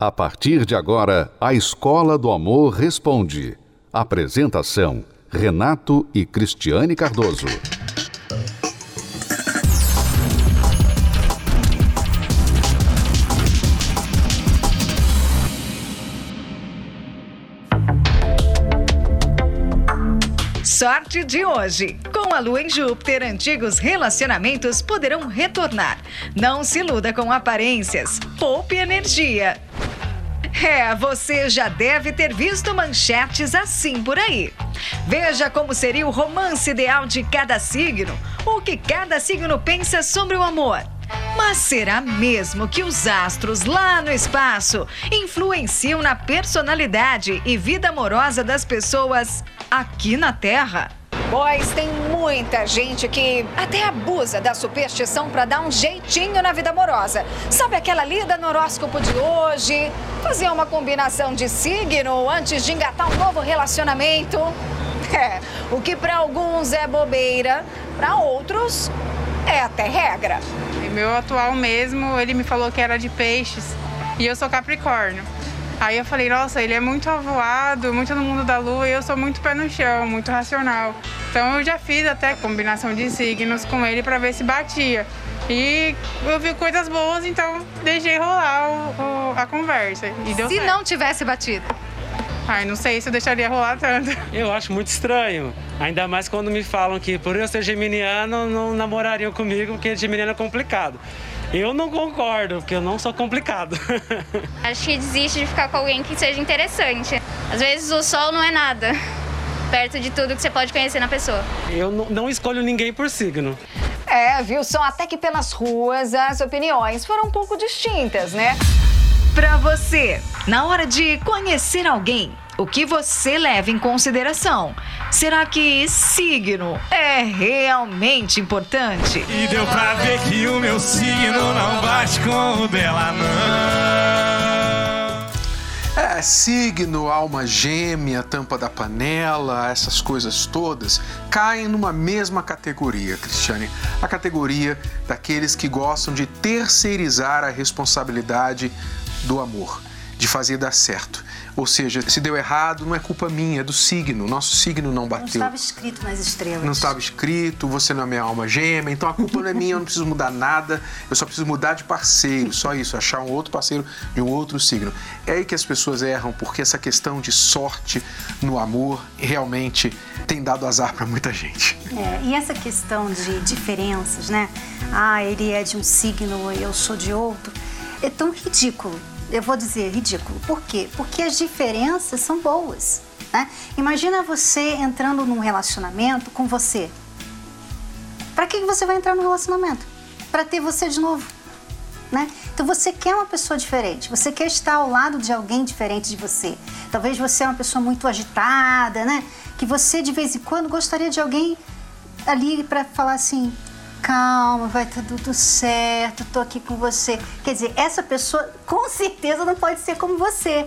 A partir de agora, a Escola do Amor Responde. Apresentação: Renato e Cristiane Cardoso. Sorte de hoje. Com a lua em Júpiter, antigos relacionamentos poderão retornar. Não se iluda com aparências. Poupe energia. É, você já deve ter visto manchetes assim por aí. Veja como seria o romance ideal de cada signo, o que cada signo pensa sobre o amor. Mas será mesmo que os astros lá no espaço influenciam na personalidade e vida amorosa das pessoas aqui na Terra? Pois tem muita gente que até abusa da superstição para dar um jeitinho na vida amorosa. Sabe aquela lida no horóscopo de hoje? Fazer uma combinação de signo antes de engatar um novo relacionamento? É, o que para alguns é bobeira, para outros é até regra. Meu atual mesmo, ele me falou que era de peixes e eu sou capricórnio. Aí eu falei, nossa, ele é muito avoado, muito no mundo da lua e eu sou muito pé no chão, muito racional. Então eu já fiz até combinação de signos com ele para ver se batia. E eu vi coisas boas, então deixei rolar o, o, a conversa. E deu Se certo. não tivesse batido. Ai, não sei se eu deixaria rolar tanto. Eu acho muito estranho. Ainda mais quando me falam que por eu ser geminiano não namorariam comigo, porque geminiano é complicado. Eu não concordo, porque eu não sou complicado. Acho que desiste de ficar com alguém que seja interessante. Às vezes o sol não é nada perto de tudo que você pode conhecer na pessoa. Eu não, não escolho ninguém por signo. É, viu? Só até que pelas ruas as opiniões foram um pouco distintas, né? Pra você, na hora de conhecer alguém, o que você leva em consideração? Será que signo é realmente importante? E deu pra ver que o meu signo não bate com o dela, não. É, signo, alma gêmea, tampa da panela, essas coisas todas caem numa mesma categoria, Cristiane. A categoria daqueles que gostam de terceirizar a responsabilidade do amor, de fazer dar certo. Ou seja, se deu errado, não é culpa minha, é do signo. Nosso signo não Não bateu. estava escrito nas estrelas. Não estava escrito, você não é minha alma gêmea, então a culpa não é minha, eu não preciso mudar nada, eu só preciso mudar de parceiro, só isso, achar um outro parceiro de um outro signo. É aí que as pessoas erram, porque essa questão de sorte no amor realmente tem dado azar para muita gente. É, e essa questão de diferenças, né? Ah, ele é de um signo e eu sou de outro. É tão ridículo. Eu vou dizer ridículo. Por quê? Porque as diferenças são boas. Né? Imagina você entrando num relacionamento com você. Para que você vai entrar num relacionamento? Para ter você de novo. Né? Então você quer uma pessoa diferente, você quer estar ao lado de alguém diferente de você. Talvez você é uma pessoa muito agitada, né? Que você de vez em quando gostaria de alguém ali para falar assim: calma, vai estar tudo certo, tô aqui com você. Quer dizer, essa pessoa com certeza não pode ser como você,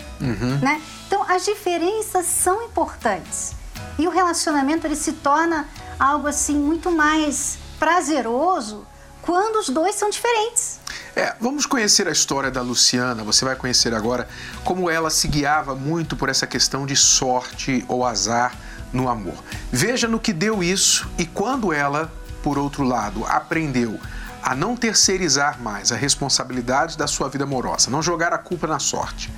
né? Então as diferenças são importantes e o relacionamento ele se torna algo assim muito mais prazeroso quando os dois são diferentes. É, vamos conhecer a história da Luciana. Você vai conhecer agora como ela se guiava muito por essa questão de sorte ou azar no amor. Veja no que deu isso e quando ela, por outro lado, aprendeu a não terceirizar mais a responsabilidade da sua vida amorosa, não jogar a culpa na sorte,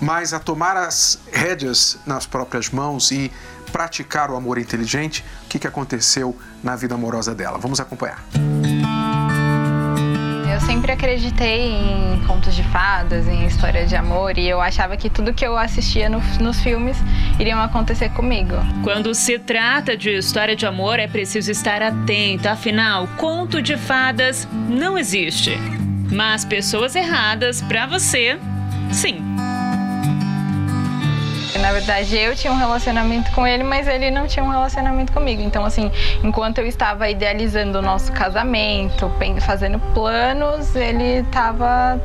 mas a tomar as rédeas nas próprias mãos e praticar o amor inteligente, o que, aconteceu na vida amorosa dela? Vamos acompanhar. Eu sempre acreditei em contos de fadas, em história de amor, e eu achava que tudo que eu assistia no- nos filmes iriam acontecer comigo. Quando se trata de história de amor, é preciso estar atento, afinal, conto de fadas não existe. Mas pessoas erradas, pra você, sim. Na verdade, eu tinha um relacionamento com ele, mas ele não tinha um relacionamento comigo. Então, assim, enquanto eu estava idealizando o nosso casamento, fazendo planos, ele estava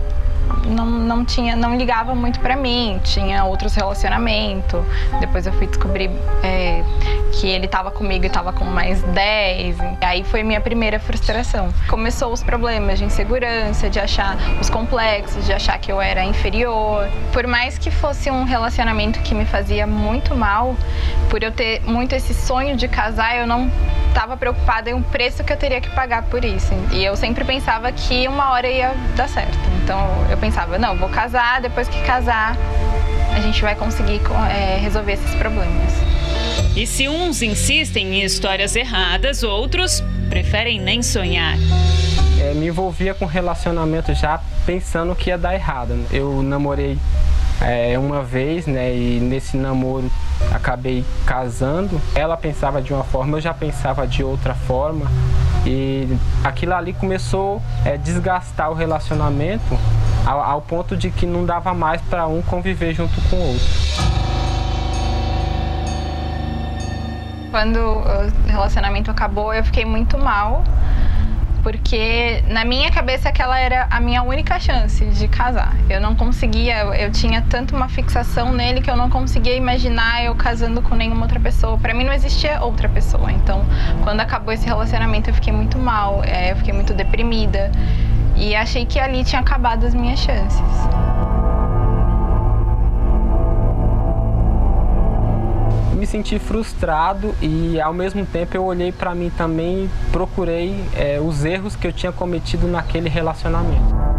não, não tinha, não ligava muito para mim, tinha outros relacionamentos. Depois eu fui descobrir é, que ele estava comigo e estava com mais 10. Aí foi minha primeira frustração. Começou os problemas de insegurança, de achar os complexos, de achar que eu era inferior. Por mais que fosse um relacionamento que me fazia muito mal, por eu ter muito esse sonho de casar, eu não estava preocupada em um preço que eu teria que pagar por isso. E eu sempre pensava que uma hora ia dar certo. Então eu pensava, não, vou casar, depois que casar, a gente vai conseguir é, resolver esses problemas. E se uns insistem em histórias erradas, outros preferem nem sonhar. É, me envolvia com relacionamento já pensando que ia dar errado. Eu namorei é, uma vez, né? E nesse namoro acabei casando. Ela pensava de uma forma, eu já pensava de outra forma. E aquilo ali começou a é, desgastar o relacionamento ao, ao ponto de que não dava mais para um conviver junto com o outro. Quando o relacionamento acabou, eu fiquei muito mal porque na minha cabeça aquela era a minha única chance de casar. Eu não conseguia, eu tinha tanto uma fixação nele que eu não conseguia imaginar eu casando com nenhuma outra pessoa. Para mim não existia outra pessoa. Então, quando acabou esse relacionamento, eu fiquei muito mal, é, eu fiquei muito deprimida e achei que ali tinha acabado as minhas chances. Me senti frustrado e ao mesmo tempo eu olhei para mim também e procurei é, os erros que eu tinha cometido naquele relacionamento.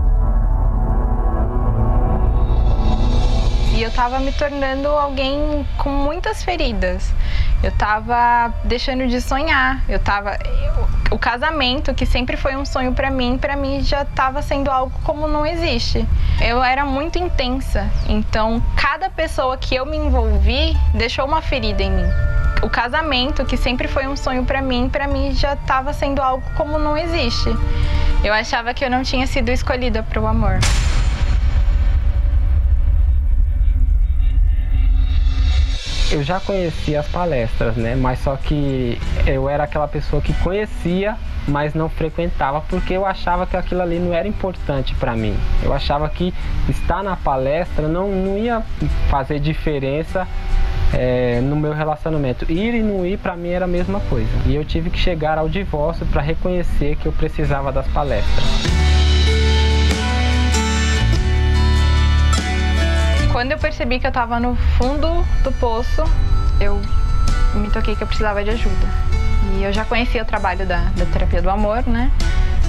E eu estava me tornando alguém com muitas feridas. Eu estava deixando de sonhar. Eu tava o casamento, que sempre foi um sonho para mim, para mim já estava sendo algo como não existe. Eu era muito intensa, então cada pessoa que eu me envolvi deixou uma ferida em mim. O casamento, que sempre foi um sonho para mim, para mim já estava sendo algo como não existe. Eu achava que eu não tinha sido escolhida para o amor. Eu já conhecia as palestras, né? Mas só que eu era aquela pessoa que conhecia, mas não frequentava porque eu achava que aquilo ali não era importante para mim. Eu achava que estar na palestra não, não ia fazer diferença é, no meu relacionamento. Ir e não ir para mim era a mesma coisa. E eu tive que chegar ao divórcio para reconhecer que eu precisava das palestras. Quando eu percebi que eu estava no fundo do poço, eu me toquei que eu precisava de ajuda. E eu já conhecia o trabalho da, da terapia do amor, né?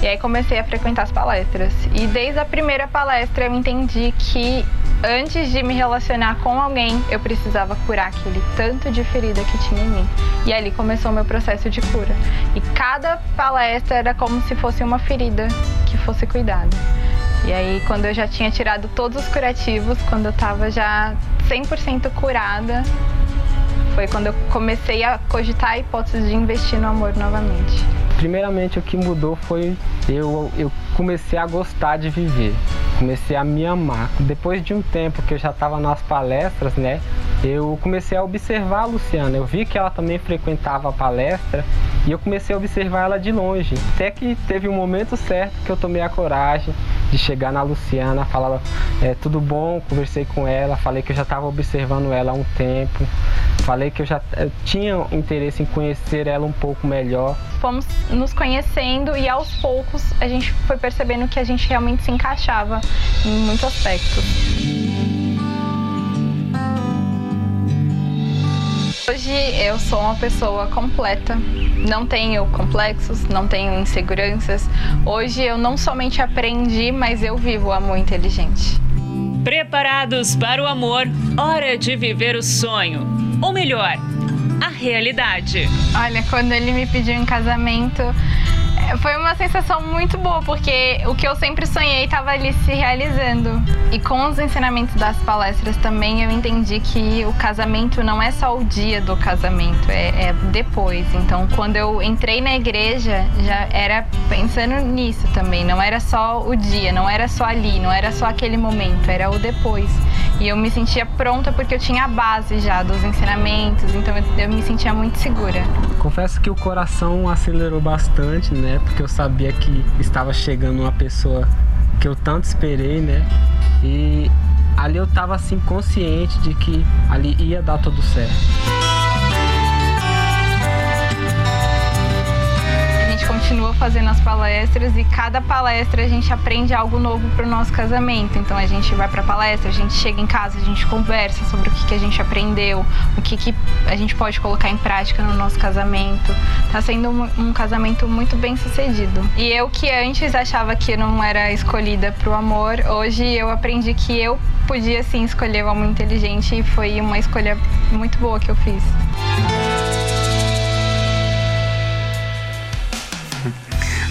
E aí comecei a frequentar as palestras. E desde a primeira palestra eu entendi que antes de me relacionar com alguém, eu precisava curar aquele tanto de ferida que tinha em mim. E ali começou o meu processo de cura. E cada palestra era como se fosse uma ferida que fosse cuidada. E aí, quando eu já tinha tirado todos os curativos, quando eu estava já 100% curada, foi quando eu comecei a cogitar a hipótese de investir no amor novamente. Primeiramente, o que mudou foi eu, eu comecei a gostar de viver, comecei a me amar. Depois de um tempo que eu já estava nas palestras, né, eu comecei a observar a Luciana. Eu vi que ela também frequentava a palestra e eu comecei a observar ela de longe. Até que teve um momento certo que eu tomei a coragem de chegar na Luciana, falar é, tudo bom, conversei com ela, falei que eu já estava observando ela há um tempo, falei que eu já eu tinha interesse em conhecer ela um pouco melhor. Fomos nos conhecendo e aos poucos a gente foi percebendo que a gente realmente se encaixava em muitos aspectos. Hoje eu sou uma pessoa completa, não tenho complexos, não tenho inseguranças. Hoje eu não somente aprendi, mas eu vivo o amor inteligente. Preparados para o amor, hora de viver o sonho. Ou melhor, a realidade. Olha, quando ele me pediu em casamento, foi uma sensação muito boa, porque o que eu sempre sonhei estava ali se realizando. E com os ensinamentos das palestras também eu entendi que o casamento não é só o dia do casamento, é, é depois. Então, quando eu entrei na igreja, já era pensando nisso também. Não era só o dia, não era só ali, não era só aquele momento, era o depois. E eu me sentia pronta porque eu tinha a base já dos ensinamentos, então eu, eu me sentia muito segura. Confesso que o coração acelerou bastante, né? Porque eu sabia que estava chegando uma pessoa que eu tanto esperei, né? E ali eu tava assim consciente de que ali ia dar tudo certo. Continua fazendo as palestras e cada palestra a gente aprende algo novo para o nosso casamento. Então a gente vai para palestra, a gente chega em casa, a gente conversa sobre o que, que a gente aprendeu, o que, que a gente pode colocar em prática no nosso casamento. Tá sendo um, um casamento muito bem sucedido. E eu que antes achava que não era escolhida para o amor, hoje eu aprendi que eu podia sim escolher o amor inteligente e foi uma escolha muito boa que eu fiz.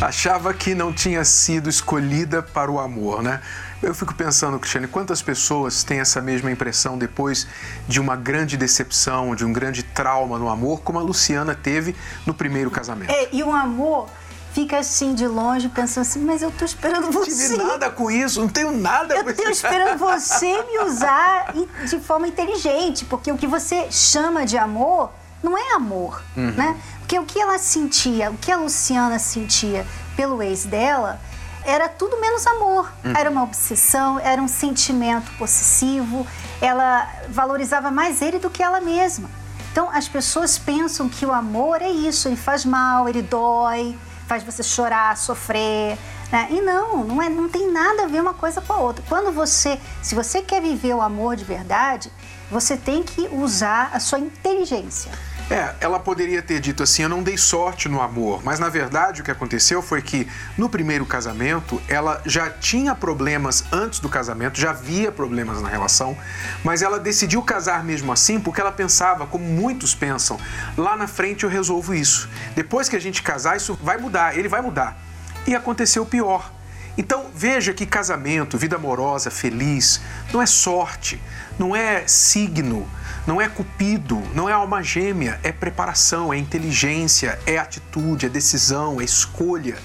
Achava que não tinha sido escolhida para o amor, né? Eu fico pensando, Cristiane, quantas pessoas têm essa mesma impressão depois de uma grande decepção, de um grande trauma no amor, como a Luciana teve no primeiro casamento? É, e o amor fica assim de longe pensando assim, mas eu tô esperando você. Não tive nada com isso, não tenho nada eu com isso. Eu tô esperando você me usar de forma inteligente, porque o que você chama de amor não é amor, uhum. né? Porque o que ela sentia, o que a Luciana sentia pelo ex dela, era tudo menos amor. Uhum. Era uma obsessão, era um sentimento possessivo. Ela valorizava mais ele do que ela mesma. Então as pessoas pensam que o amor é isso, ele faz mal, ele dói, faz você chorar, sofrer. Né? E não, não, é, não tem nada a ver uma coisa com a outra. Quando você, se você quer viver o amor de verdade, você tem que usar a sua inteligência. É, ela poderia ter dito assim: eu não dei sorte no amor, mas na verdade o que aconteceu foi que no primeiro casamento ela já tinha problemas antes do casamento, já havia problemas na relação, mas ela decidiu casar mesmo assim porque ela pensava, como muitos pensam, lá na frente eu resolvo isso. Depois que a gente casar, isso vai mudar, ele vai mudar. E aconteceu o pior. Então veja que casamento, vida amorosa, feliz, não é sorte, não é signo não é cupido, não é alma gêmea, é preparação, é inteligência, é atitude, é decisão, é escolha.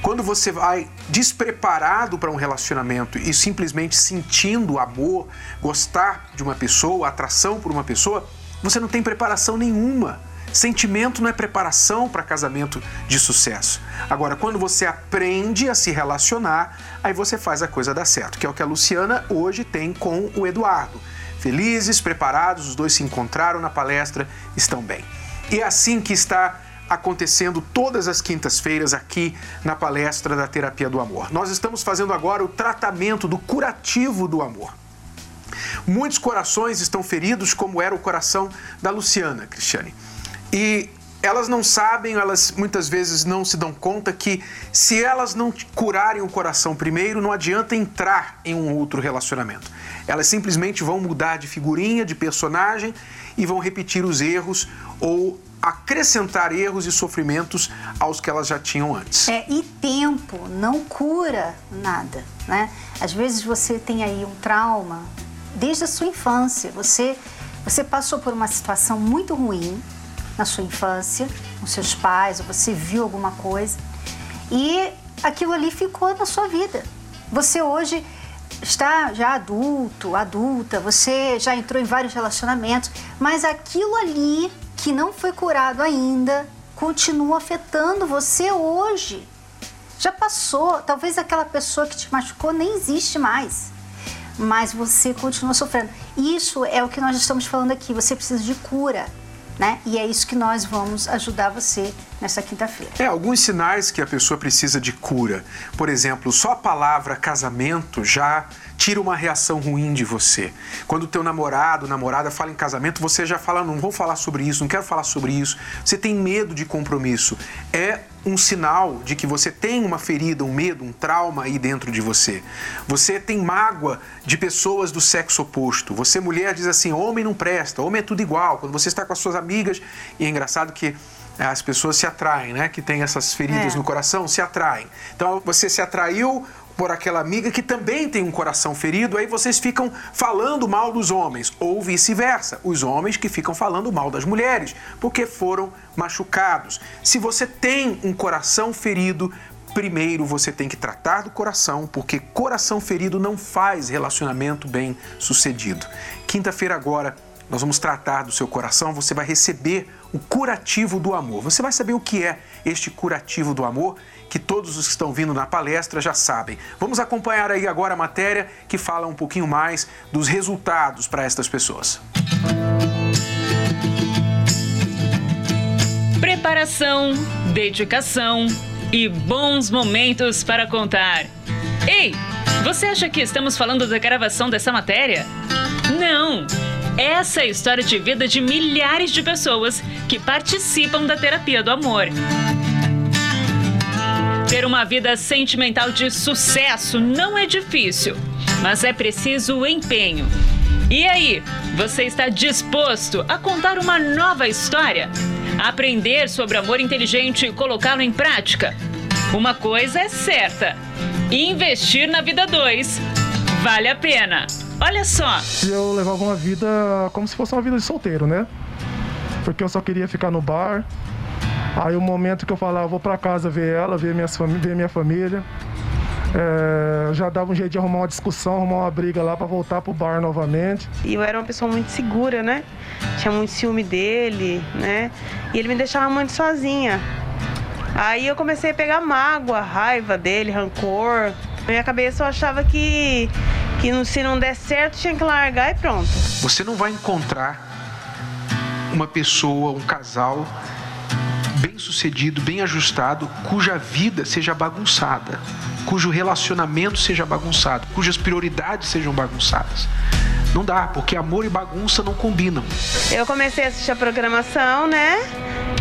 Quando você vai despreparado para um relacionamento e simplesmente sentindo amor, gostar de uma pessoa, atração por uma pessoa, você não tem preparação nenhuma. Sentimento não é preparação para casamento de sucesso. Agora, quando você aprende a se relacionar, aí você faz a coisa dar certo, que é o que a Luciana hoje tem com o Eduardo. Felizes, preparados, os dois se encontraram na palestra, estão bem. E é assim que está acontecendo todas as quintas-feiras aqui na palestra da Terapia do Amor. Nós estamos fazendo agora o tratamento do curativo do amor. Muitos corações estão feridos, como era o coração da Luciana, Cristiane. E elas não sabem, elas muitas vezes não se dão conta que se elas não curarem o coração primeiro, não adianta entrar em um outro relacionamento. Elas simplesmente vão mudar de figurinha, de personagem e vão repetir os erros ou acrescentar erros e sofrimentos aos que elas já tinham antes. É, e tempo não cura nada, né? Às vezes você tem aí um trauma desde a sua infância, você você passou por uma situação muito ruim, na sua infância, com seus pais, ou você viu alguma coisa, e aquilo ali ficou na sua vida. Você hoje está já adulto, adulta, você já entrou em vários relacionamentos, mas aquilo ali que não foi curado ainda continua afetando você hoje. Já passou, talvez aquela pessoa que te machucou nem existe mais, mas você continua sofrendo. Isso é o que nós estamos falando aqui. Você precisa de cura né? E é isso que nós vamos ajudar você nessa quinta-feira. É, alguns sinais que a pessoa precisa de cura. Por exemplo, só a palavra casamento já tira uma reação ruim de você. Quando o teu namorado, namorada fala em casamento, você já fala, não vou falar sobre isso, não quero falar sobre isso. Você tem medo de compromisso. É um sinal de que você tem uma ferida, um medo, um trauma aí dentro de você. Você tem mágoa de pessoas do sexo oposto. Você, mulher, diz assim: homem não presta, homem é tudo igual. Quando você está com as suas amigas, e é engraçado que é, as pessoas se atraem, né? Que tem essas feridas é. no coração, se atraem. Então você se atraiu por aquela amiga que também tem um coração ferido, aí vocês ficam falando mal dos homens, ou vice-versa, os homens que ficam falando mal das mulheres, porque foram machucados. Se você tem um coração ferido, primeiro você tem que tratar do coração, porque coração ferido não faz relacionamento bem sucedido. Quinta-feira agora, nós vamos tratar do seu coração, você vai receber o curativo do amor. Você vai saber o que é este curativo do amor, que todos os que estão vindo na palestra já sabem. Vamos acompanhar aí agora a matéria que fala um pouquinho mais dos resultados para estas pessoas. Preparação, dedicação e bons momentos para contar. Ei, você acha que estamos falando da gravação dessa matéria? Não! Essa é a história de vida de milhares de pessoas que participam da terapia do amor. Ter uma vida sentimental de sucesso não é difícil, mas é preciso empenho. E aí, você está disposto a contar uma nova história? Aprender sobre amor inteligente e colocá-lo em prática? Uma coisa é certa: investir na vida 2 vale a pena. Olha só. Eu levava uma vida como se fosse uma vida de solteiro, né? Porque eu só queria ficar no bar. Aí o momento que eu falava, vou para casa ver ela, ver, minhas ver minha família. É, já dava um jeito de arrumar uma discussão, arrumar uma briga lá para voltar pro bar novamente. E eu era uma pessoa muito segura, né? Tinha muito ciúme dele, né? E ele me deixava muito sozinha. Aí eu comecei a pegar mágoa, raiva dele, rancor. Na minha cabeça eu achava que que se não der certo tinha que largar e pronto. Você não vai encontrar uma pessoa, um casal bem sucedido, bem ajustado, cuja vida seja bagunçada, cujo relacionamento seja bagunçado, cujas prioridades sejam bagunçadas. Não dá, porque amor e bagunça não combinam. Eu comecei a assistir a programação, né?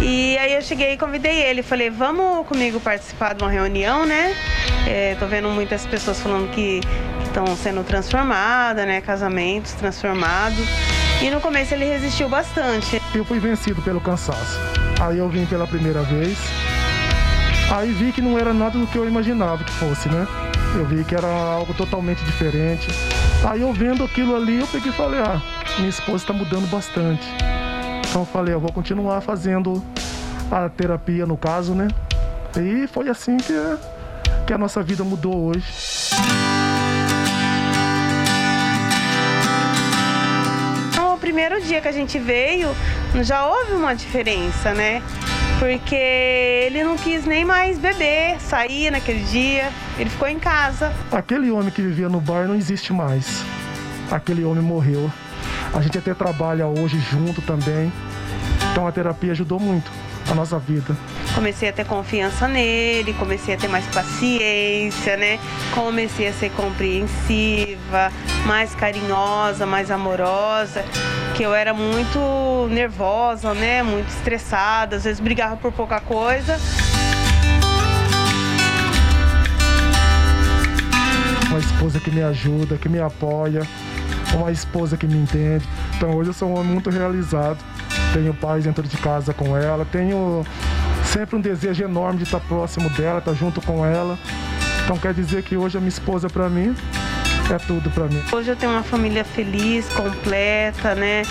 E aí eu cheguei e convidei ele. Falei, vamos comigo participar de uma reunião, né? É, tô vendo muitas pessoas falando que estão sendo transformadas, né? Casamentos transformados. E no começo ele resistiu bastante. Eu fui vencido pelo cansaço. Aí eu vim pela primeira vez. Aí vi que não era nada do que eu imaginava que fosse, né? Eu vi que era algo totalmente diferente. Aí eu vendo aquilo ali, eu peguei e falei, ah, minha esposa está mudando bastante. Então eu falei, eu vou continuar fazendo a terapia no caso, né? E foi assim que, que a nossa vida mudou hoje. primeiro dia que a gente veio, já houve uma diferença, né? Porque ele não quis nem mais beber, sair naquele dia, ele ficou em casa. Aquele homem que vivia no bar não existe mais. Aquele homem morreu. A gente até trabalha hoje junto também. Então a terapia ajudou muito a nossa vida. Comecei a ter confiança nele, comecei a ter mais paciência, né? Comecei a ser compreensiva, mais carinhosa, mais amorosa que eu era muito nervosa, né? Muito estressada, às vezes brigava por pouca coisa. Uma esposa que me ajuda, que me apoia, uma esposa que me entende. Então hoje eu sou um homem muito realizado. Tenho paz dentro de casa com ela, tenho sempre um desejo enorme de estar próximo dela, estar junto com ela. Então quer dizer que hoje a minha esposa para mim é tudo para mim. Hoje eu tenho uma família feliz, completa, né?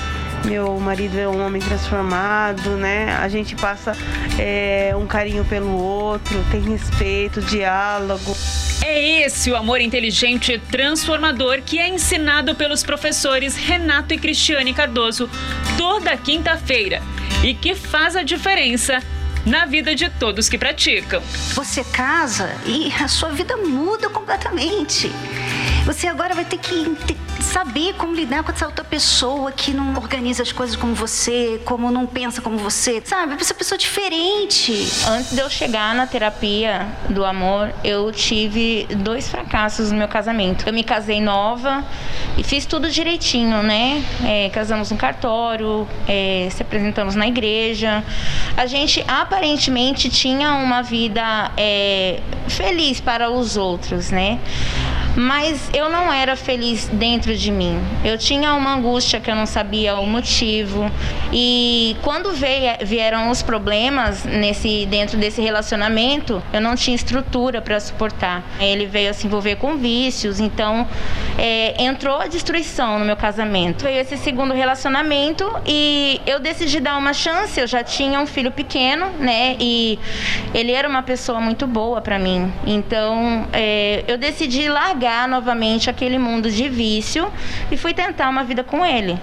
Meu marido é um homem transformado, né? A gente passa é, um carinho pelo outro, tem respeito, diálogo. É esse o amor inteligente e transformador que é ensinado pelos professores Renato e Cristiane Cardoso toda quinta-feira e que faz a diferença na vida de todos que praticam. Você casa e a sua vida muda completamente. Você agora vai ter que saber como lidar com essa outra pessoa que não organiza as coisas como você, como não pensa como você, sabe? Essa pessoa diferente. Antes de eu chegar na terapia do amor, eu tive dois fracassos no meu casamento. Eu me casei nova e fiz tudo direitinho, né? É, casamos no cartório, é, se apresentamos na igreja. A gente aparentemente tinha uma vida é, feliz para os outros, né? Mas eu não era feliz dentro de mim. Eu tinha uma angústia que eu não sabia o motivo. E quando veio, vieram os problemas nesse dentro desse relacionamento, eu não tinha estrutura para suportar. Ele veio a se envolver com vícios, então é, entrou a destruição no meu casamento. Veio esse segundo relacionamento e eu decidi dar uma chance. Eu já tinha um filho pequeno, né? E ele era uma pessoa muito boa para mim. Então é, eu decidi largar novamente aquele mundo de vício e fui tentar uma vida com ele.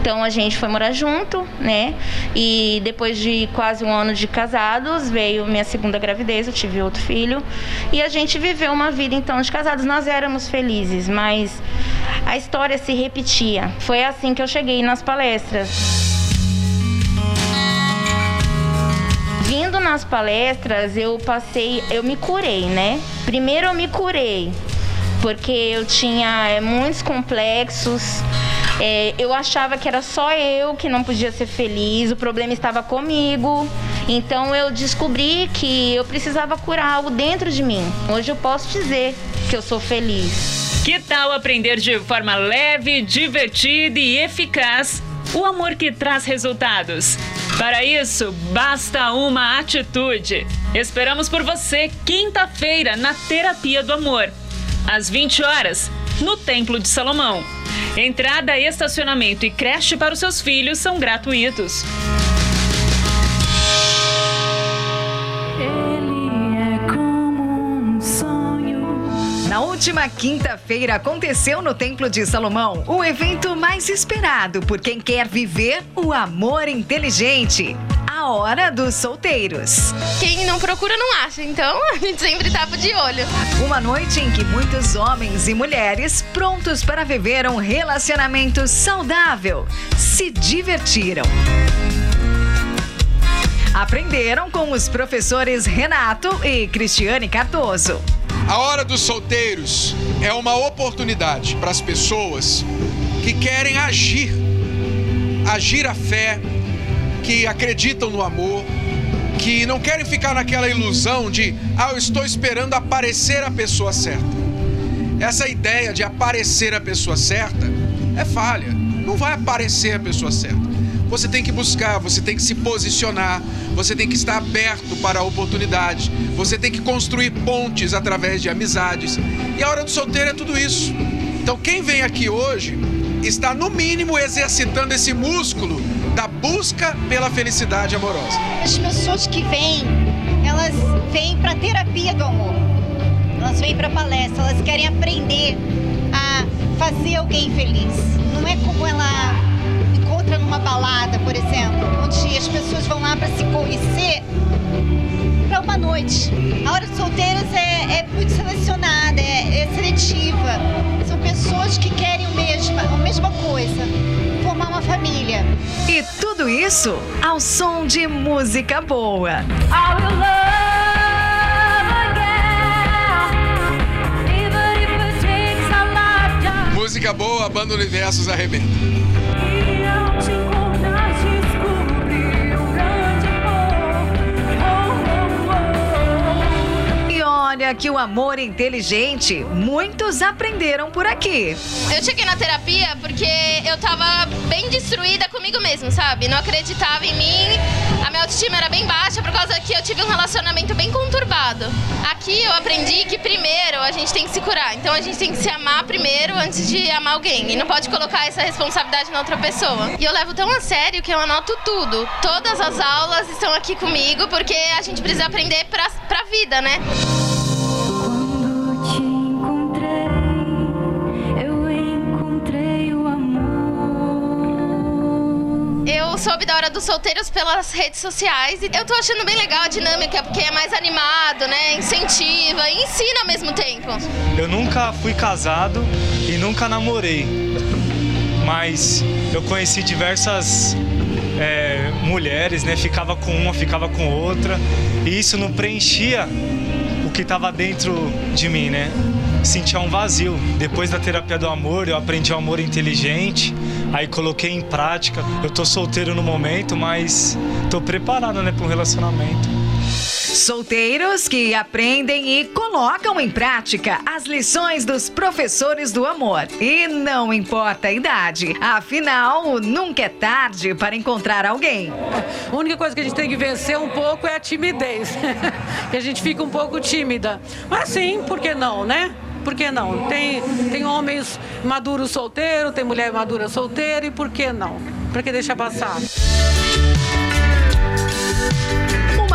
Então a gente foi morar junto, né? E depois de quase um ano de casados, veio minha segunda gravidez, eu tive outro filho. E a gente viveu uma vida então de casados. Nós éramos felizes, mas a história se repetia. Foi assim que eu cheguei nas palestras. Vindo nas palestras, eu passei, eu me curei, né? Primeiro eu me curei, porque eu tinha é, muitos complexos. É, eu achava que era só eu que não podia ser feliz, o problema estava comigo. Então eu descobri que eu precisava curar algo dentro de mim. Hoje eu posso dizer que eu sou feliz. Que tal aprender de forma leve, divertida e eficaz o amor que traz resultados? Para isso, basta uma atitude. Esperamos por você quinta-feira na Terapia do Amor, às 20 horas, no Templo de Salomão. Entrada, estacionamento e creche para os seus filhos são gratuitos. Na última quinta-feira aconteceu no Templo de Salomão o evento mais esperado por quem quer viver o amor inteligente. A hora dos solteiros. Quem não procura não acha, então a gente sempre tava de olho. Uma noite em que muitos homens e mulheres prontos para viver um relacionamento saudável se divertiram. Aprenderam com os professores Renato e Cristiane Cardoso. A hora dos solteiros é uma oportunidade para as pessoas que querem agir, agir a fé, que acreditam no amor, que não querem ficar naquela ilusão de, ah, eu estou esperando aparecer a pessoa certa. Essa ideia de aparecer a pessoa certa é falha. Não vai aparecer a pessoa certa. Você tem que buscar, você tem que se posicionar, você tem que estar aberto para a oportunidade, você tem que construir pontes através de amizades. E a hora do solteiro é tudo isso. Então, quem vem aqui hoje está, no mínimo, exercitando esse músculo da busca pela felicidade amorosa. As pessoas que vêm, elas vêm para terapia do amor. Elas vêm para palestra, elas querem aprender a fazer alguém feliz. Não é como ela encontra numa balada, por exemplo, onde as pessoas vão lá para se conhecer para uma noite. A hora dos solteiros é, é muito selecionada, é, é, seletiva. São pessoas que querem o mesmo, a mesma coisa, formar uma família. E tudo isso ao som de música boa. Música boa, a banda Universos arrebenta. Olha que o amor inteligente, muitos aprenderam por aqui. Eu cheguei na terapia porque eu tava bem destruída comigo mesmo, sabe? Não acreditava em mim, a minha autoestima era bem baixa por causa que eu tive um relacionamento bem conturbado. Aqui eu aprendi que primeiro a gente tem que se curar, então a gente tem que se amar primeiro antes de amar alguém e não pode colocar essa responsabilidade na outra pessoa. E eu levo tão a sério que eu anoto tudo. Todas as aulas estão aqui comigo porque a gente precisa aprender pra, pra vida, né? Eu soube da hora dos solteiros pelas redes sociais e eu tô achando bem legal a dinâmica, porque é mais animado, né? Incentiva e ensina ao mesmo tempo. Eu nunca fui casado e nunca namorei, mas eu conheci diversas é, mulheres, né? Ficava com uma, ficava com outra, e isso não preenchia o que estava dentro de mim, né? Sentia um vazio. Depois da terapia do amor, eu aprendi o amor inteligente, aí coloquei em prática. Eu tô solteiro no momento, mas tô preparado, né, para um relacionamento. Solteiros que aprendem e colocam em prática as lições dos professores do amor. E não importa a idade, afinal, nunca é tarde para encontrar alguém. A única coisa que a gente tem que vencer um pouco é a timidez. que a gente fica um pouco tímida. Mas sim, por que não, né? Por que não? Tem, tem homens maduros solteiros, tem mulher madura solteira, e por que não? Por que deixar passar?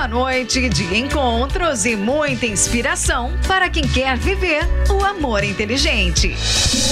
Noite de encontros e muita inspiração para quem quer viver o amor inteligente.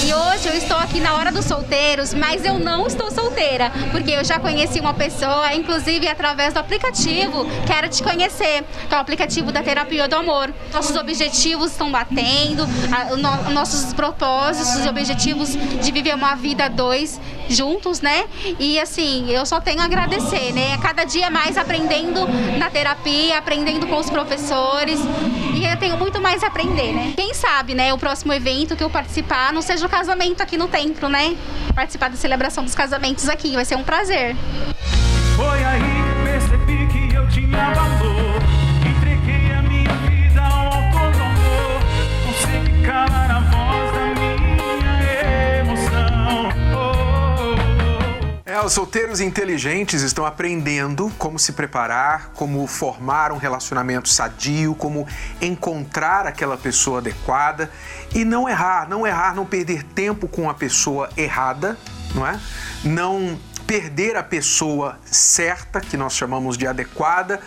E hoje eu estou aqui na hora dos solteiros, mas eu não estou solteira, porque eu já conheci uma pessoa, inclusive através do aplicativo Quero Te Conhecer, que é o aplicativo da Terapia do Amor. Nossos objetivos estão batendo, a, no, nossos propósitos, os objetivos de viver uma vida dois juntos, né? E assim, eu só tenho a agradecer, né? Cada dia mais aprendendo na terapia, aprendendo com os professores. E eu tenho muito mais a aprender, né? Quem sabe, né, o próximo evento que eu participar não seja o casamento aqui no templo, né? Participar da celebração dos casamentos aqui, vai ser um prazer. Foi aí que percebi que eu tinha valor. Os solteiros inteligentes estão aprendendo como se preparar, como formar um relacionamento sadio, como encontrar aquela pessoa adequada e não errar, não errar, não perder tempo com a pessoa errada, não é? Não perder a pessoa certa, que nós chamamos de adequada,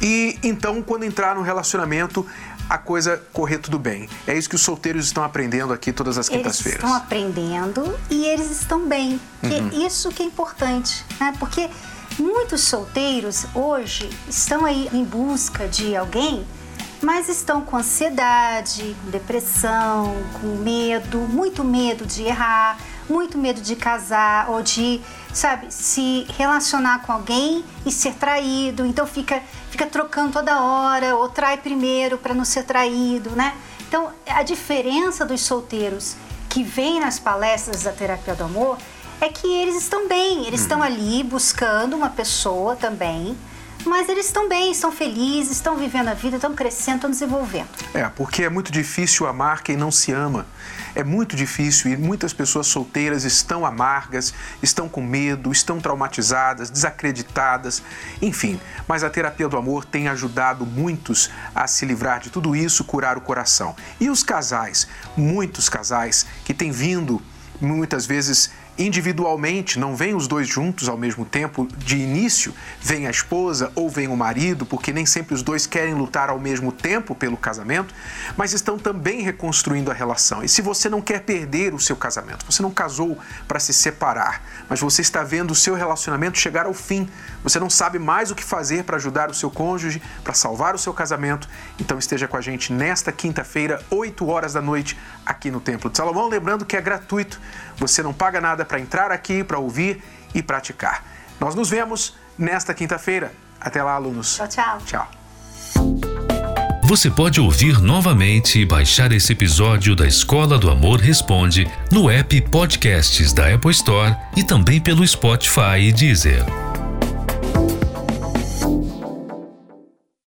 e então, quando entrar no relacionamento, a coisa correr tudo bem. É isso que os solteiros estão aprendendo aqui todas as Eles quintas-feiras. estão aprendendo e eles estão bem. Que Uhum. Isso que é importante, né? Porque muitos solteiros hoje estão aí em busca de alguém, mas estão com ansiedade, com depressão, com medo, muito medo de errar, muito medo de casar ou de, sabe, se relacionar com alguém e ser traído. Então fica, fica trocando toda hora, ou trai primeiro para não ser traído, né? Então a diferença dos solteiros que vêm nas palestras da terapia do amor é que eles estão bem, eles estão ali buscando uma pessoa também, mas eles estão bem, estão felizes, estão vivendo a vida, estão crescendo, estão desenvolvendo. É, porque é muito difícil amar quem não se ama. É muito difícil e muitas pessoas solteiras estão amargas, estão com medo, estão traumatizadas, desacreditadas, enfim. Mas a terapia do amor tem ajudado muitos a se livrar de tudo isso, curar o coração. E os casais, muitos casais que têm vindo muitas vezes individualmente, não vêm os dois juntos ao mesmo tempo, de início, vem a esposa ou vem o marido, porque nem sempre os dois querem lutar ao mesmo tempo pelo casamento, mas estão também reconstruindo a relação. E se você não quer perder o seu casamento, você não casou para se separar, mas você está vendo o seu relacionamento chegar ao fim, você não sabe mais o que fazer para ajudar o seu cônjuge, para salvar o seu casamento, então esteja com a gente nesta quinta-feira, 8 horas da noite, aqui no Templo de Salomão. Lembrando que é gratuito, você não paga nada para entrar aqui, para ouvir e praticar. Nós nos vemos nesta quinta-feira. Até lá, alunos. Tchau, tchau. Tchau. Você pode ouvir novamente e baixar esse episódio da Escola do Amor Responde no app Podcasts da Apple Store e também pelo Spotify e Deezer.